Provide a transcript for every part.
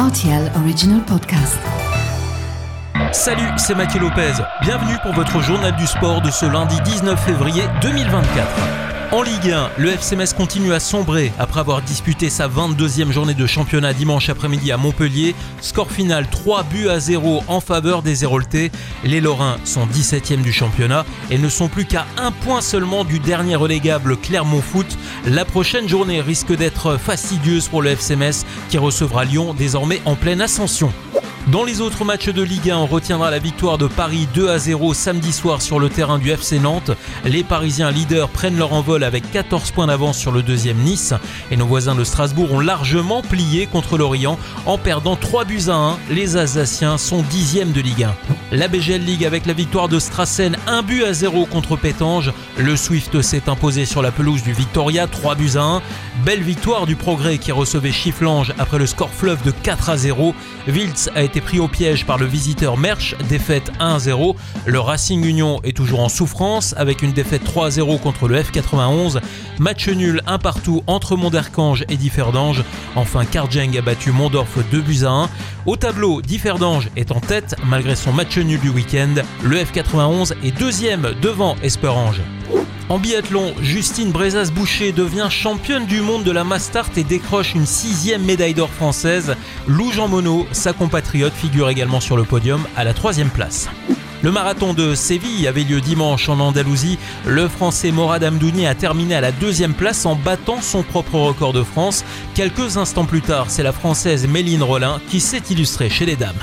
RTL Original Podcast. Salut, c'est Mathieu Lopez. Bienvenue pour votre journal du sport de ce lundi 19 février 2024. En Ligue 1, le FC continue à sombrer après avoir disputé sa 22e journée de championnat dimanche après-midi à Montpellier. Score final 3 buts à 0 en faveur des Héroltais. Les Lorrains sont 17e du championnat et ne sont plus qu'à un point seulement du dernier relégable Clermont Foot. La prochaine journée risque d'être fastidieuse pour le FC qui recevra Lyon désormais en pleine ascension. Dans les autres matchs de Ligue 1, on retiendra la victoire de Paris 2 à 0 samedi soir sur le terrain du FC Nantes. Les Parisiens leaders prennent leur envol avec 14 points d'avance sur le deuxième Nice. Et nos voisins de Strasbourg ont largement plié contre l'Orient en perdant 3 buts à 1. Les Alsaciens sont dixièmes de Ligue 1. La BGL League avec la victoire de Strassen 1 but à 0 contre Pétange. Le Swift s'est imposé sur la pelouse du Victoria 3 buts à 1. Belle victoire du Progrès qui recevait Chifflange après le score fleuve de 4 à 0. Wiltz a été pris au piège par le visiteur Merch, défaite 1-0. Le Racing Union est toujours en souffrance avec une défaite 3-0 contre le F91. Match nul un partout entre Monderkange et Differdange. Enfin, Karjeng a battu Mondorf 2 buts à 1. Au tableau, Differdange est en tête malgré son match nul du week-end. Le F91 est deuxième devant Esperange. En biathlon, Justine Brezas-Boucher devient championne du monde de la Mastart et décroche une sixième médaille d'or française. Lou Jean Monod, sa compatriote, figure également sur le podium à la troisième place. Le marathon de Séville avait lieu dimanche en Andalousie. Le français Morad Amdouni a terminé à la deuxième place en battant son propre record de France. Quelques instants plus tard, c'est la française Méline Rollin qui s'est illustrée chez les dames.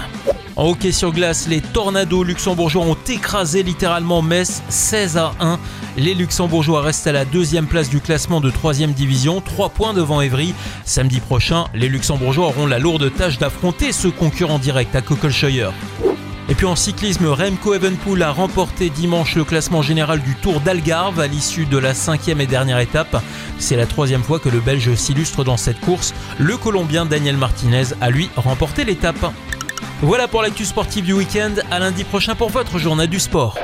En hockey sur glace, les Tornados luxembourgeois ont écrasé littéralement Metz 16 à 1. Les Luxembourgeois restent à la deuxième place du classement de 3 division, 3 points devant Evry. Samedi prochain, les Luxembourgeois auront la lourde tâche d'affronter ce concurrent direct à Cockelscheuer. Et puis en cyclisme, Remco Evenpool a remporté dimanche le classement général du Tour d'Algarve à l'issue de la cinquième et dernière étape. C'est la troisième fois que le Belge s'illustre dans cette course. Le Colombien Daniel Martinez a lui remporté l'étape. Voilà pour l'actu sportive du week-end. À lundi prochain pour votre journal du sport.